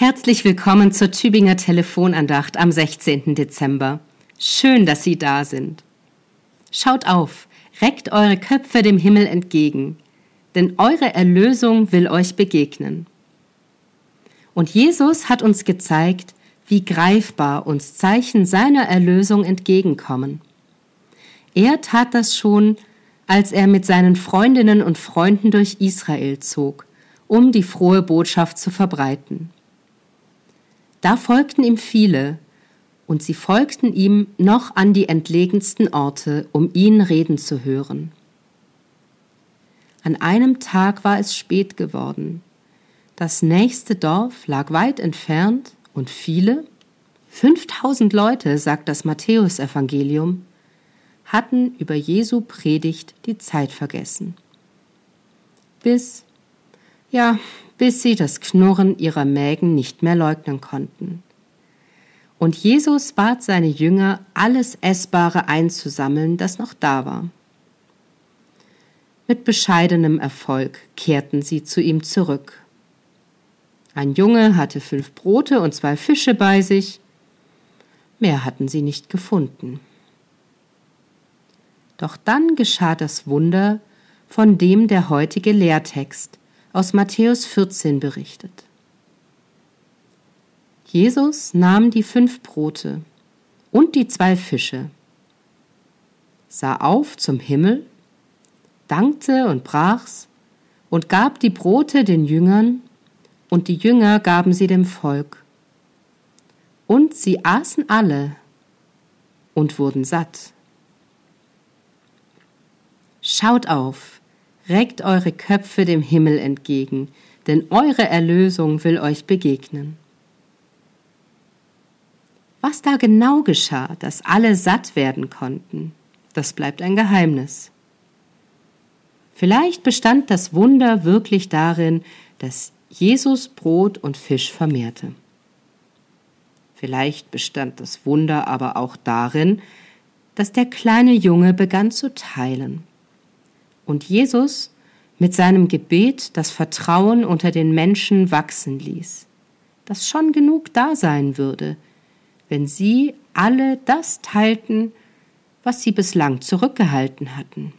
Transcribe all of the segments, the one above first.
Herzlich willkommen zur Tübinger Telefonandacht am 16. Dezember. Schön, dass Sie da sind. Schaut auf, reckt eure Köpfe dem Himmel entgegen, denn eure Erlösung will euch begegnen. Und Jesus hat uns gezeigt, wie greifbar uns Zeichen seiner Erlösung entgegenkommen. Er tat das schon, als er mit seinen Freundinnen und Freunden durch Israel zog, um die frohe Botschaft zu verbreiten. Da folgten ihm viele, und sie folgten ihm noch an die entlegensten Orte, um ihn reden zu hören. An einem Tag war es spät geworden. Das nächste Dorf lag weit entfernt und viele, fünftausend Leute, sagt das Matthäusevangelium, hatten über Jesu Predigt die Zeit vergessen. Bis, ja, bis sie das Knurren ihrer Mägen nicht mehr leugnen konnten. Und Jesus bat seine Jünger, alles Essbare einzusammeln, das noch da war. Mit bescheidenem Erfolg kehrten sie zu ihm zurück. Ein Junge hatte fünf Brote und zwei Fische bei sich, mehr hatten sie nicht gefunden. Doch dann geschah das Wunder, von dem der heutige Lehrtext aus Matthäus 14 berichtet. Jesus nahm die fünf Brote und die zwei Fische, sah auf zum Himmel, dankte und brach's und gab die Brote den Jüngern, und die Jünger gaben sie dem Volk. Und sie aßen alle und wurden satt. Schaut auf, reckt eure Köpfe dem Himmel entgegen, denn eure Erlösung will euch begegnen. Was da genau geschah, dass alle satt werden konnten, das bleibt ein Geheimnis. Vielleicht bestand das Wunder wirklich darin, dass Jesus Brot und Fisch vermehrte. Vielleicht bestand das Wunder aber auch darin, dass der kleine Junge begann zu teilen und Jesus mit seinem Gebet das Vertrauen unter den Menschen wachsen ließ, dass schon genug da sein würde, wenn sie alle das teilten, was sie bislang zurückgehalten hatten.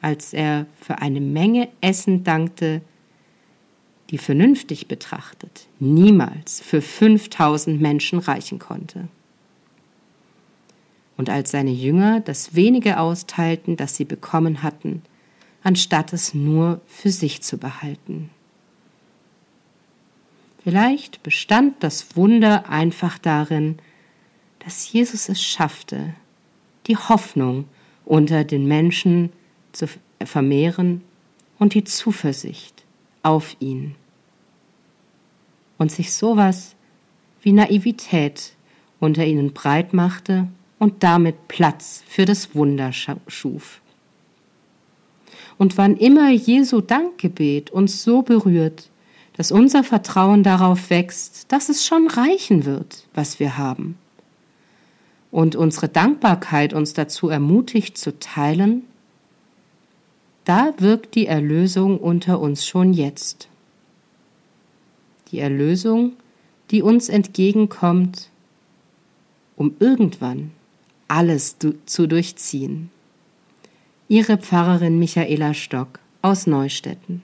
Als er für eine Menge Essen dankte, die vernünftig betrachtet niemals für 5000 Menschen reichen konnte. Und als seine Jünger das wenige austeilten, das sie bekommen hatten, anstatt es nur für sich zu behalten. Vielleicht bestand das Wunder einfach darin, dass Jesus es schaffte, die Hoffnung unter den Menschen zu vermehren und die Zuversicht auf ihn. Und sich sowas wie Naivität unter ihnen breit machte und damit Platz für das Wunder schuf. Und wann immer Jesu Dankgebet uns so berührt, dass unser Vertrauen darauf wächst, dass es schon reichen wird, was wir haben, und unsere Dankbarkeit uns dazu ermutigt zu teilen, da wirkt die Erlösung unter uns schon jetzt. Die Erlösung, die uns entgegenkommt, um irgendwann alles zu durchziehen. Ihre Pfarrerin Michaela Stock aus Neustetten.